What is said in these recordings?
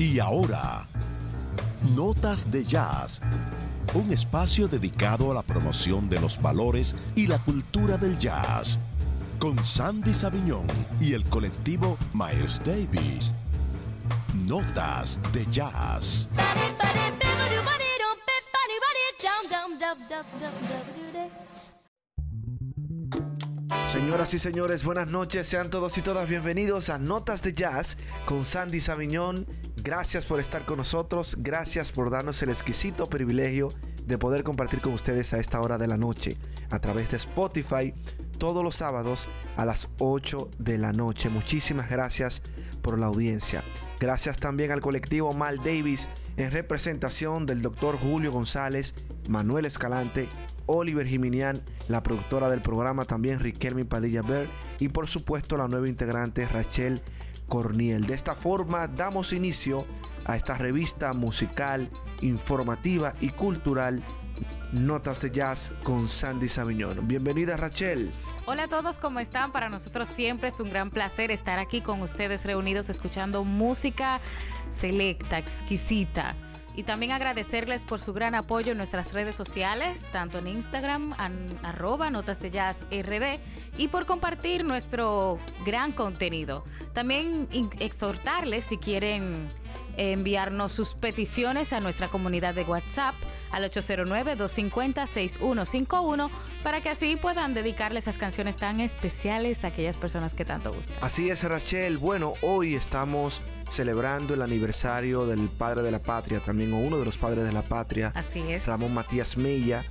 Y ahora, Notas de Jazz, un espacio dedicado a la promoción de los valores y la cultura del jazz, con Sandy Saviñón y el colectivo Miles Davis. Notas de Jazz. Señoras y señores, buenas noches. Sean todos y todas bienvenidos a Notas de Jazz con Sandy Saviñón. Gracias por estar con nosotros. Gracias por darnos el exquisito privilegio de poder compartir con ustedes a esta hora de la noche a través de Spotify todos los sábados a las 8 de la noche. Muchísimas gracias por la audiencia. Gracias también al colectivo Mal Davis en representación del doctor Julio González, Manuel Escalante, Oliver Jiminian, la productora del programa también Riquelme Padilla Ver y por supuesto la nueva integrante Rachel Corniel. De esta forma damos inicio a esta revista musical, informativa y cultural Notas de Jazz con Sandy Saviñón. Bienvenida Rachel. Hola a todos, ¿cómo están? Para nosotros siempre es un gran placer estar aquí con ustedes reunidos escuchando música selecta, exquisita. Y también agradecerles por su gran apoyo en nuestras redes sociales, tanto en Instagram, arroba notas de jazz RD, y por compartir nuestro gran contenido. También exhortarles si quieren enviarnos sus peticiones a nuestra comunidad de WhatsApp al 809-250-6151 para que así puedan dedicarle esas canciones tan especiales a aquellas personas que tanto gustan. Así es, Rachel. Bueno, hoy estamos celebrando el aniversario del padre de la patria, también o uno de los padres de la patria. Así es. Ramón Matías Mella.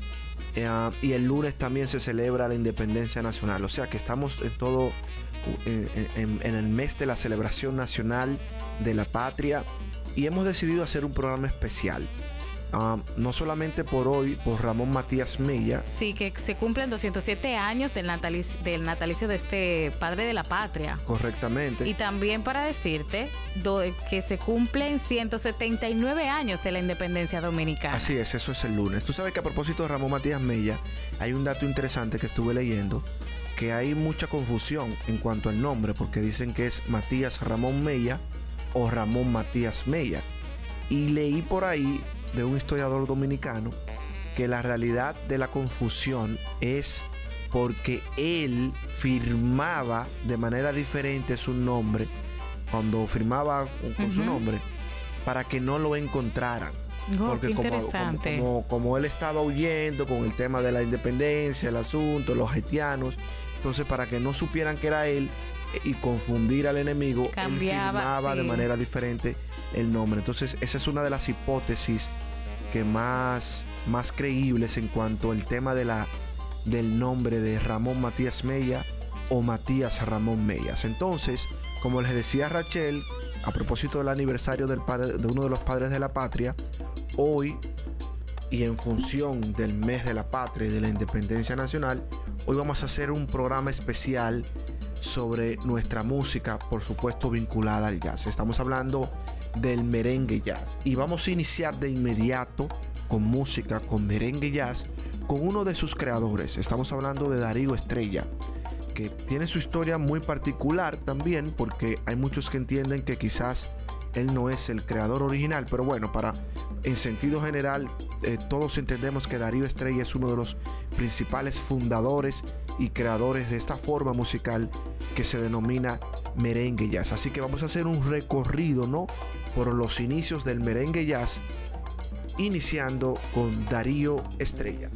Eh, y el lunes también se celebra la independencia nacional. O sea que estamos en todo, en el mes de la celebración nacional de la patria y hemos decidido hacer un programa especial. Ah, no solamente por hoy, por Ramón Matías Mella. Sí, que se cumplen 207 años del natalicio, del natalicio de este padre de la patria. Correctamente. Y también para decirte que se cumplen 179 años de la independencia dominicana. Así es, eso es el lunes. Tú sabes que a propósito de Ramón Matías Mella, hay un dato interesante que estuve leyendo, que hay mucha confusión en cuanto al nombre, porque dicen que es Matías Ramón Mella o Ramón Matías Mella. Y leí por ahí de un historiador dominicano que la realidad de la confusión es porque él firmaba de manera diferente su nombre cuando firmaba con su nombre para que no lo encontraran. Oh, porque como, como, él estaba huyendo con el tema de la independencia, el asunto, los haitianos, entonces para que no supieran que era él, y confundir al enemigo, Cambiaba, de manera diferente el nombre. Entonces, esa es una de las hipótesis que más, más creíbles en cuanto al tema de la, del nombre de Ramón Matías Mella o Matías Ramón Mellas. Entonces, como les decía Rachel, a propósito del aniversario del padre, de uno de los padres de la patria, hoy y en función del mes de la patria y de la independencia nacional, hoy vamos a hacer un programa especial sobre nuestra música, por supuesto vinculada al jazz. Estamos hablando del merengue jazz y vamos a iniciar de inmediato con música, con merengue jazz, con uno de sus creadores. Estamos hablando de Darío Estrella, que tiene su historia muy particular también, porque hay muchos que entienden que quizás él no es el creador original, pero bueno, para en sentido general eh, todos entendemos que Darío Estrella es uno de los principales fundadores y creadores de esta forma musical que se denomina merengue jazz. Así que vamos a hacer un recorrido, ¿no? Por los inicios del merengue jazz, iniciando con Darío Estrella.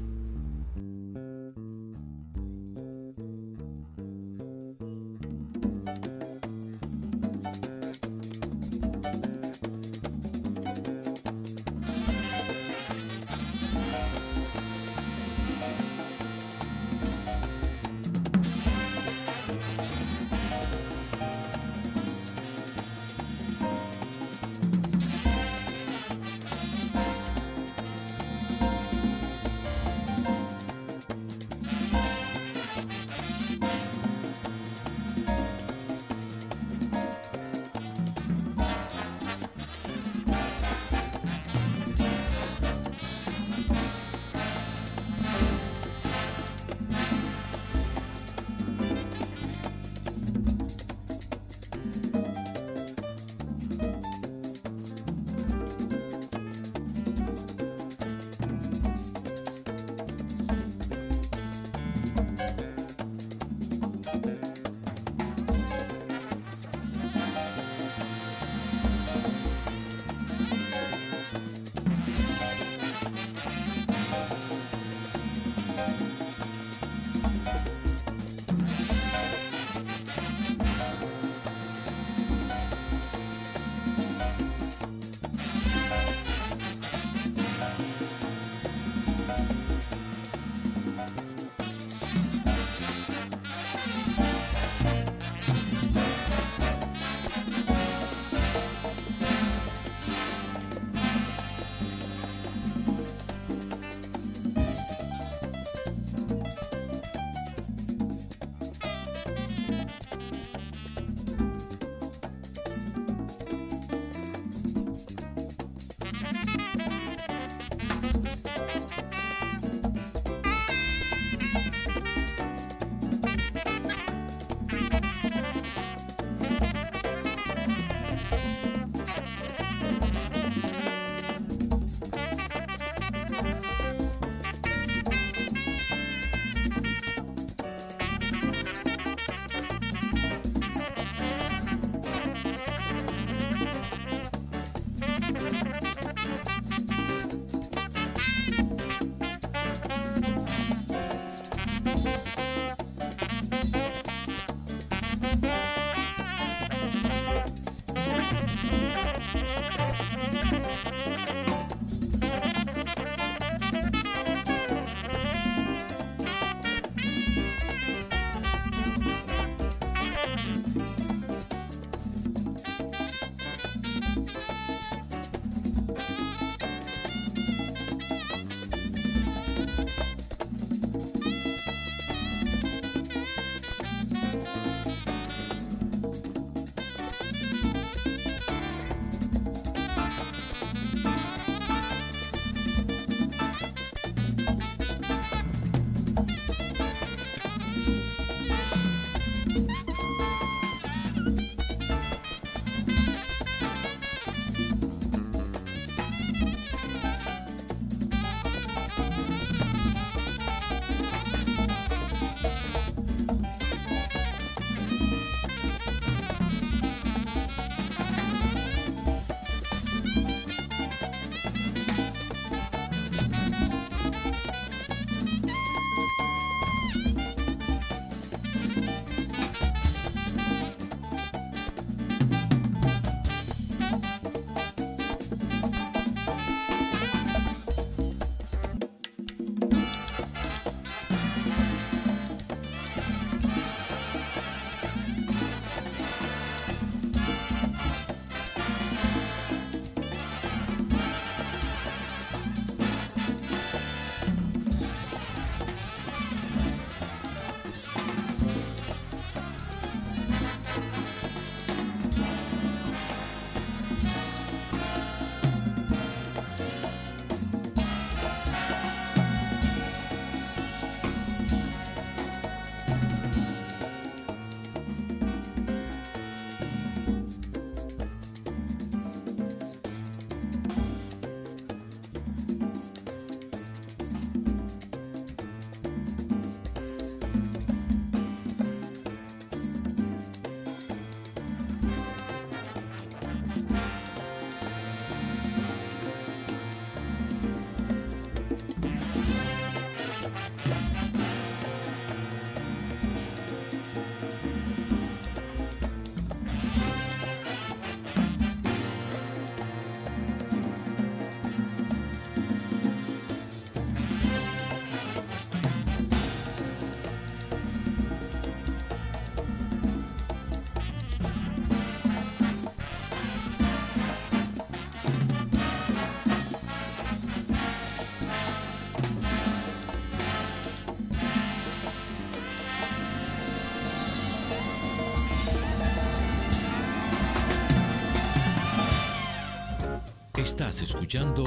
Escuchando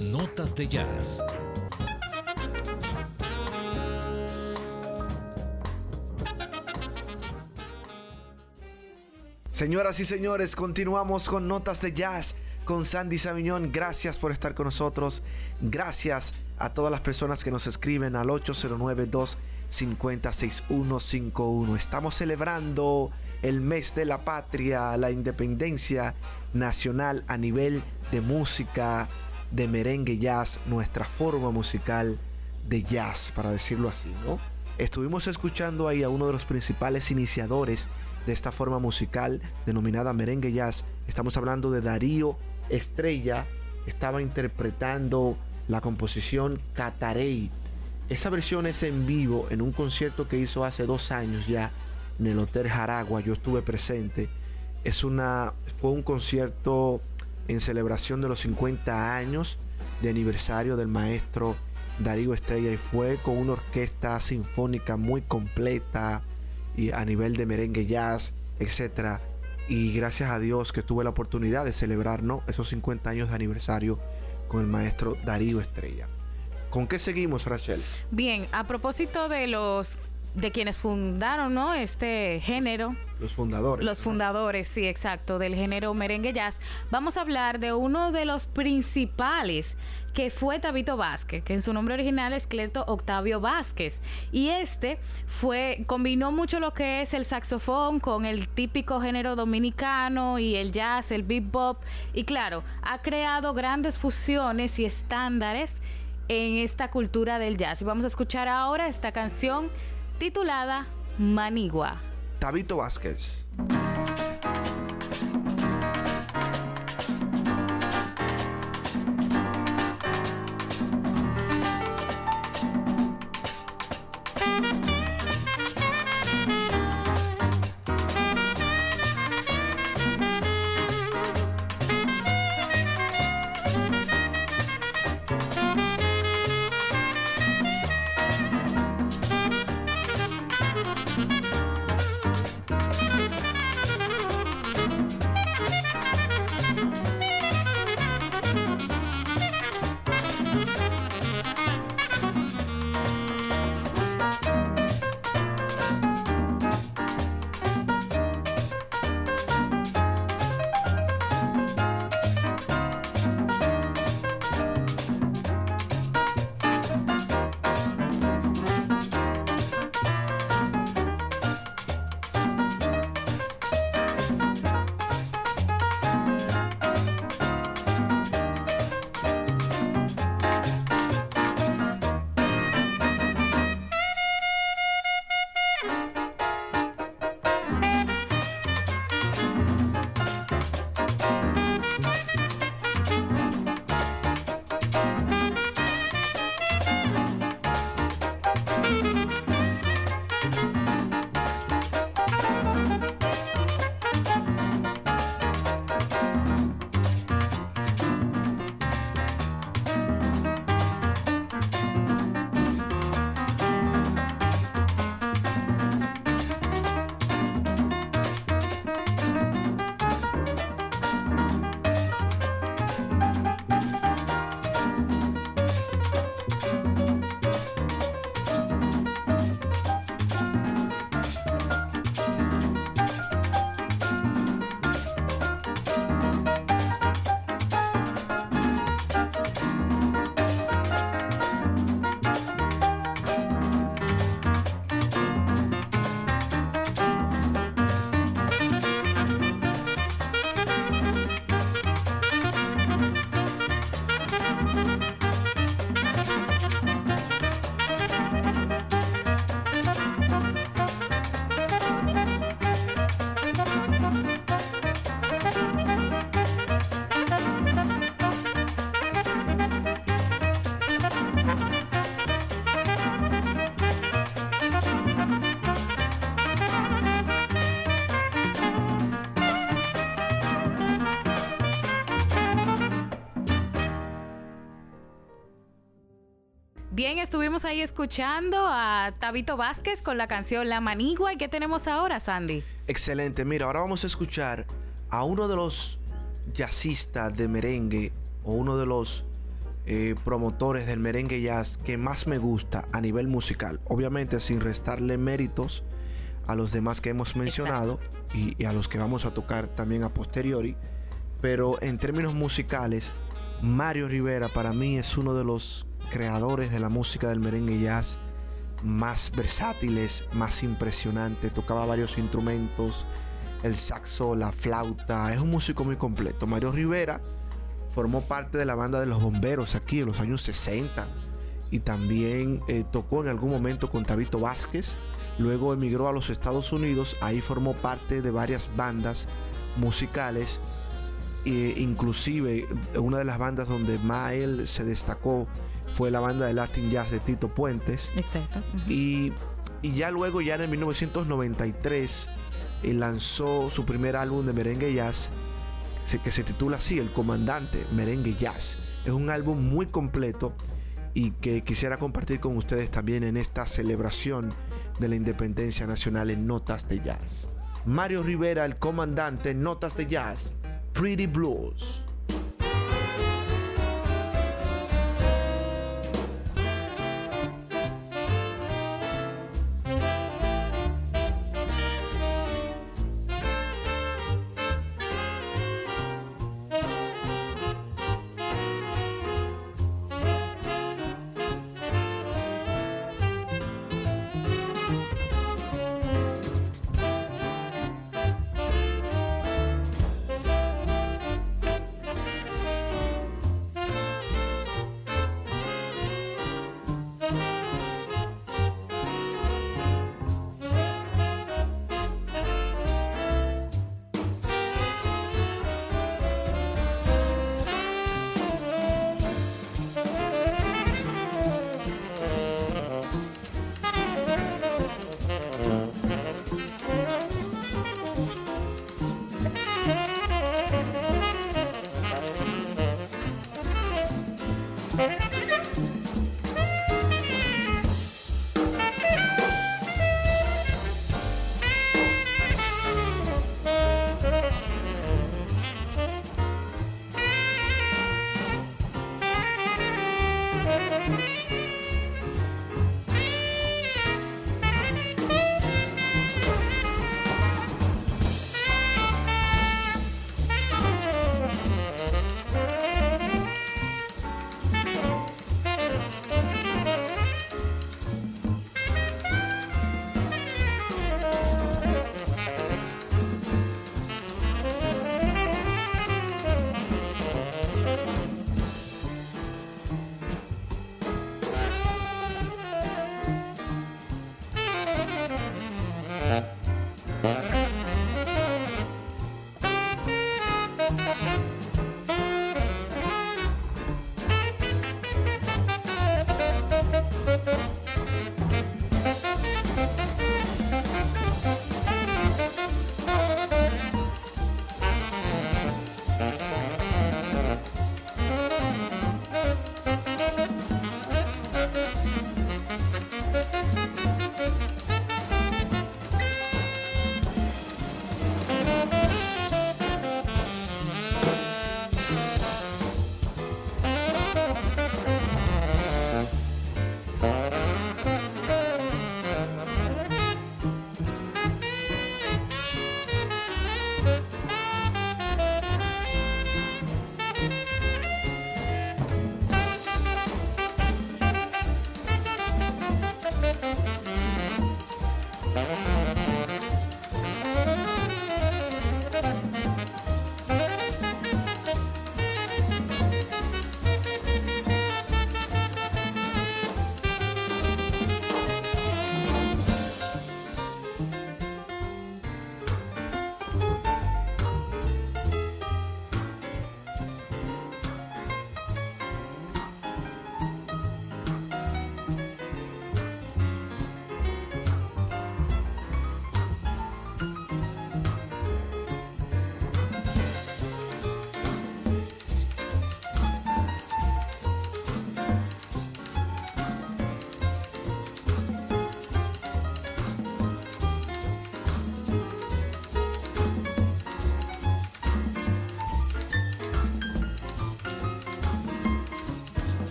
Notas de Jazz. Señoras y señores, continuamos con Notas de Jazz con Sandy Sabiñón. Gracias por estar con nosotros. Gracias a todas las personas que nos escriben al 809-250-6151. Estamos celebrando el mes de la patria, la independencia nacional a nivel de música, de merengue jazz, nuestra forma musical de jazz, para decirlo así, ¿no? Estuvimos escuchando ahí a uno de los principales iniciadores de esta forma musical denominada merengue jazz. Estamos hablando de Darío Estrella. Estaba interpretando la composición Catarey. Esa versión es en vivo en un concierto que hizo hace dos años ya en el Hotel Jaragua. Yo estuve presente. Es una, fue un concierto en celebración de los 50 años de aniversario del maestro Darío Estrella y fue con una orquesta sinfónica muy completa y a nivel de merengue jazz, etc. Y gracias a Dios que tuve la oportunidad de celebrar ¿no? esos 50 años de aniversario con el maestro Darío Estrella. ¿Con qué seguimos, Rachel? Bien, a propósito de los de quienes fundaron, ¿no? Este género. Los fundadores. Los fundadores, sí, exacto, del género merengue jazz. Vamos a hablar de uno de los principales que fue Tabito Vázquez, que en su nombre original es Cleto Octavio Vázquez. Y este fue, combinó mucho lo que es el saxofón con el típico género dominicano y el jazz, el bebop. Y claro, ha creado grandes fusiones y estándares en esta cultura del jazz. Y vamos a escuchar ahora esta canción titulada Manigua. Tabito Vázquez. Estuvimos ahí escuchando a Tabito Vázquez con la canción La Manigua. ¿Y qué tenemos ahora, Sandy? Excelente. Mira, ahora vamos a escuchar a uno de los jazzista de merengue o uno de los eh, promotores del merengue jazz que más me gusta a nivel musical. Obviamente sin restarle méritos a los demás que hemos mencionado y, a los que vamos a tocar también a posteriori. Pero en términos musicales, Mario Rivera para mí es uno de los creadores de la música del merengue jazz más versátiles, más impresionante. Tocaba varios instrumentos, el saxo, la flauta. Es un músico muy completo. Mario Rivera formó parte de la banda de los bomberos aquí en los años 60 y también eh, tocó en algún momento con Tabito Vázquez. Luego emigró a los Estados Unidos, ahí formó parte de varias bandas musicales. E inclusive una de las bandas donde más él se destacó fue la banda de Latin Jazz de Tito Puentes. Exacto. y, y, ya luego, ya en 1993, él lanzó su primer álbum de merengue jazz que se titula así, El Comandante Merengue Jazz. Es un álbum muy completo y que quisiera compartir con ustedes también en esta celebración de la independencia nacional en Notas de Jazz. Mario Rivera, el comandante, Notas de Jazz, Pretty Blues.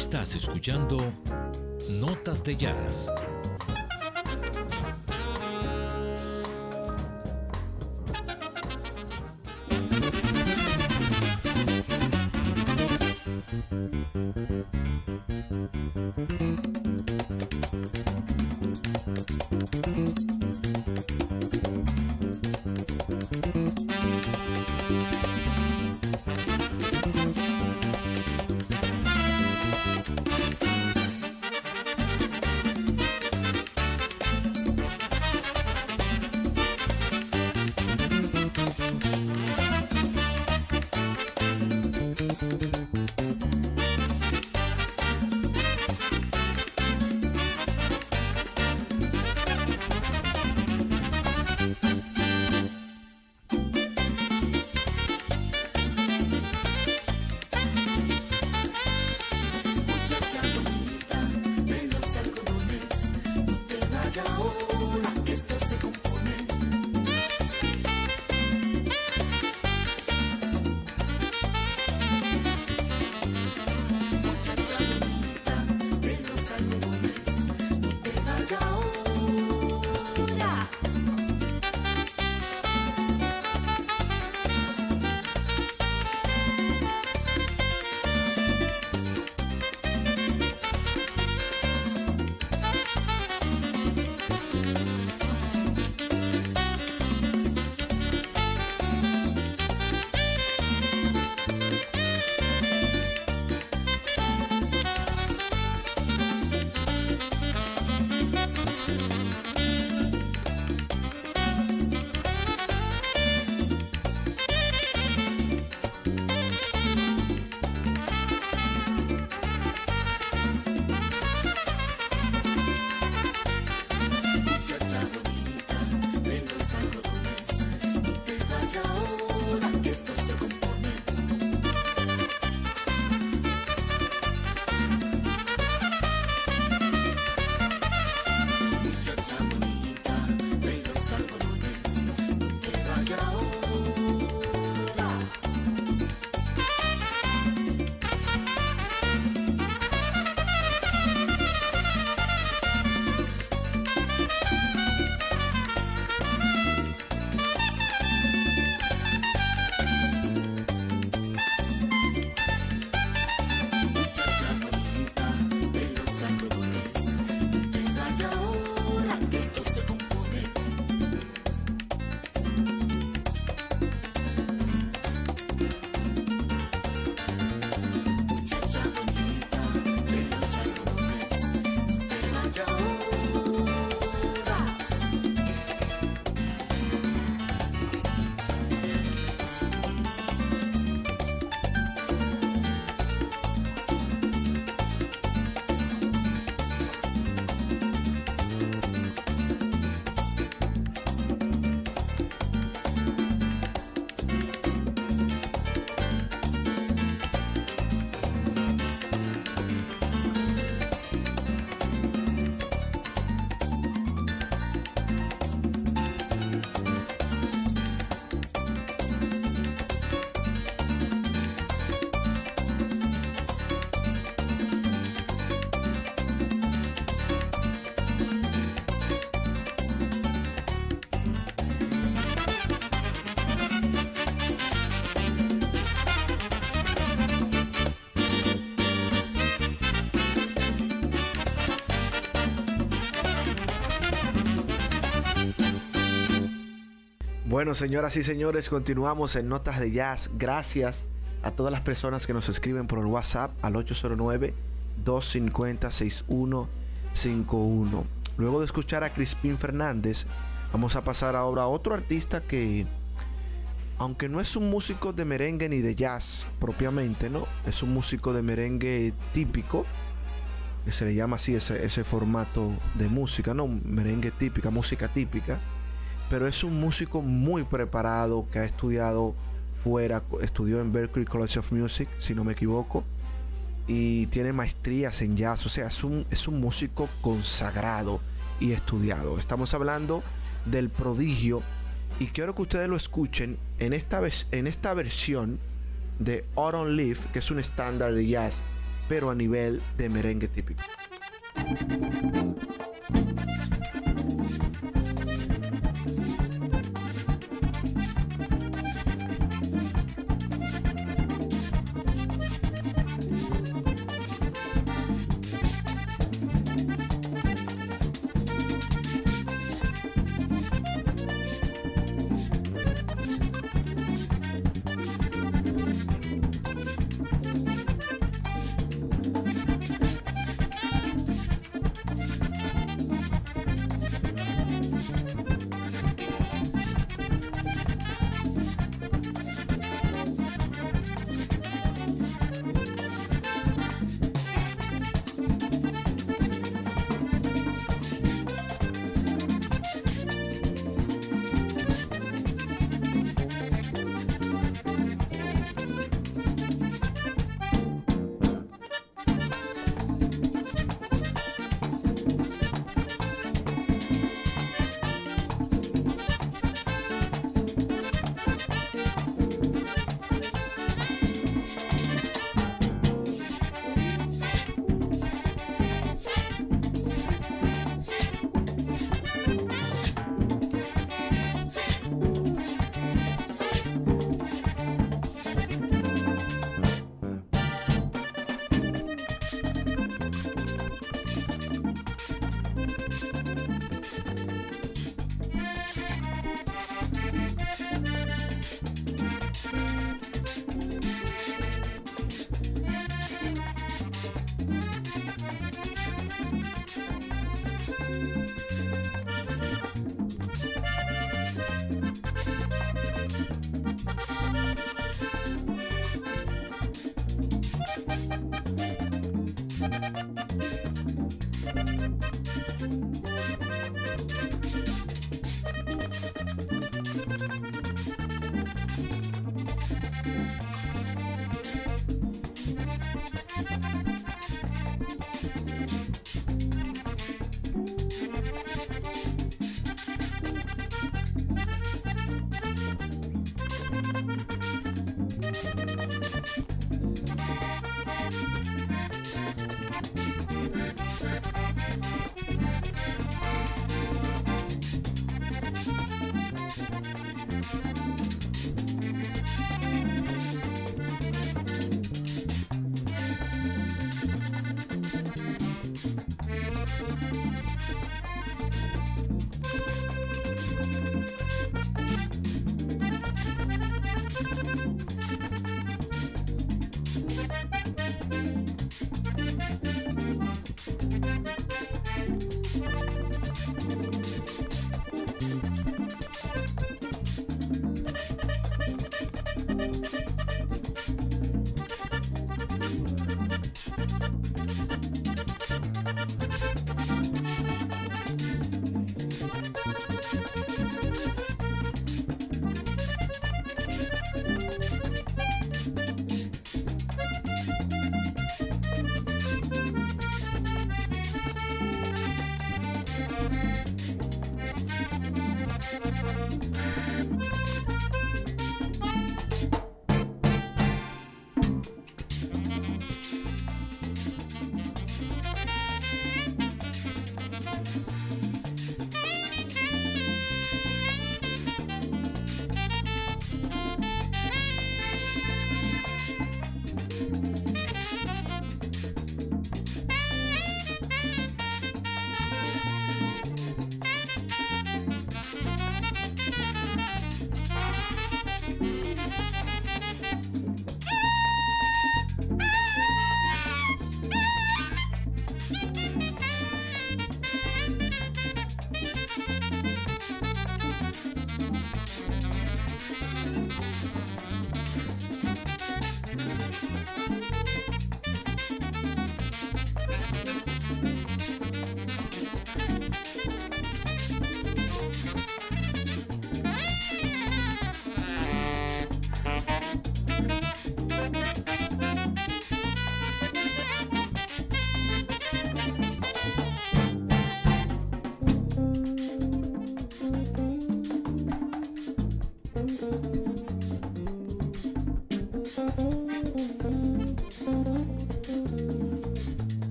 Estás escuchando Notas de Jazz. Bueno, señoras y señores, continuamos en Notas de Jazz. Gracias a todas las personas que nos escriben por el WhatsApp al 809-250-6151. Luego de escuchar a Crispín Fernández, vamos a pasar ahora a otro artista que, aunque no es un músico de merengue ni de jazz propiamente, ¿no? Es un músico de merengue típico, que se le llama así ese, ese formato de música, ¿no? Merengue típica, música típica pero es un músico muy preparado que ha estudiado fuera, estudió en Berklee College of Music, si no me equivoco, y tiene maestrías en jazz, o sea, es un, es un músico consagrado y estudiado. Estamos hablando del prodigio y quiero que ustedes lo escuchen en esta, en esta versión de Autumn Leaf, que es un estándar de jazz pero a nivel de merengue típico.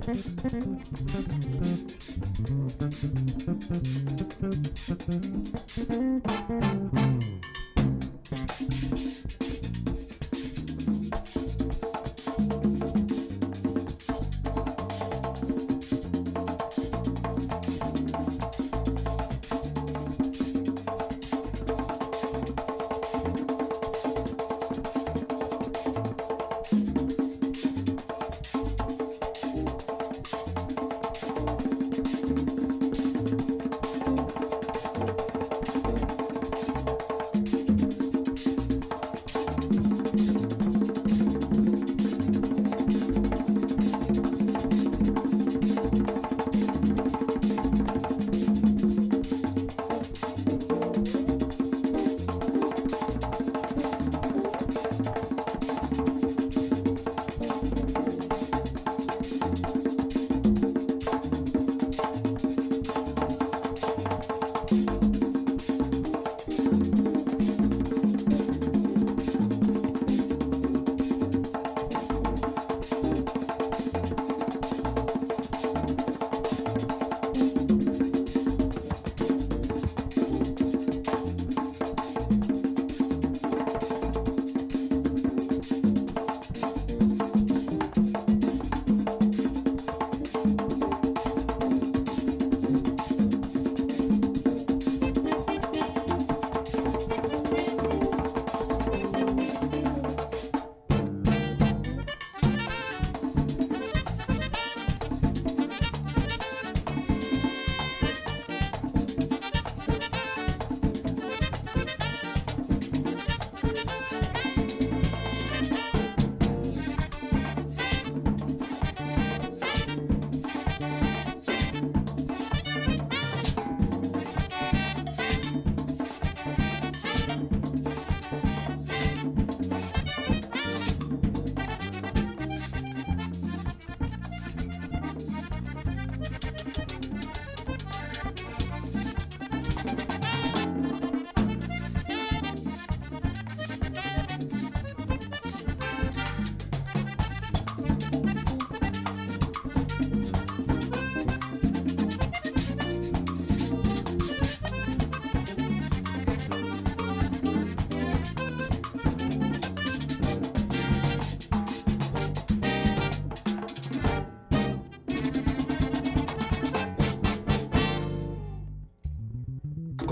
Thank you.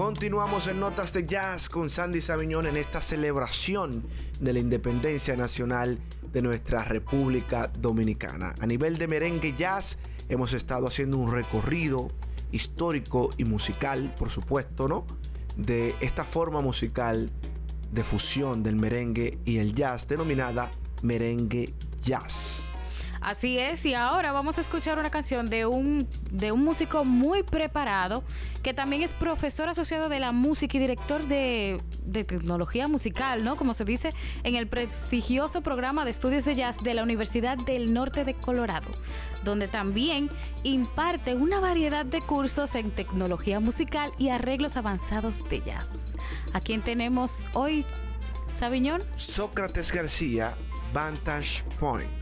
Continuamos en Notas de Jazz con Sandy Sabiñón en esta celebración de la independencia nacional de nuestra República Dominicana. A nivel de merengue jazz, hemos estado haciendo un recorrido histórico y musical, por supuesto, ¿no? De esta forma musical de fusión del merengue y el jazz denominada merengue jazz. Así es, y ahora vamos a escuchar una canción de un, de un músico muy preparado, que también es profesor asociado de la música y director de, tecnología musical, ¿no? Como se dice, en el prestigioso programa de estudios de jazz de la Universidad del Norte de Colorado, donde también imparte una variedad de cursos en tecnología musical y arreglos avanzados de jazz. ¿A quién tenemos hoy, Sabiñón? Sócrates García, Vantage Point.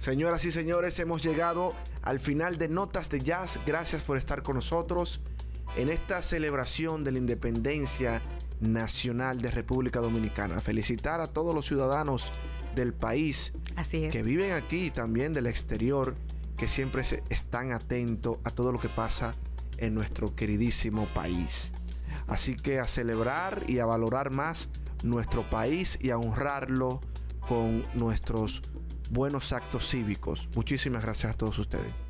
Señoras y señores, hemos llegado al final de Notas de Jazz. Gracias por estar con nosotros en esta celebración de la independencia nacional de República Dominicana. Felicitar a todos los ciudadanos del país Así es. que viven aquí y también del exterior, que siempre se- están atentos a todo lo que pasa en nuestro queridísimo país. Así que a celebrar y a valorar más nuestro país y a honrarlo con nuestros buenos actos cívicos. Muchísimas gracias a todos ustedes.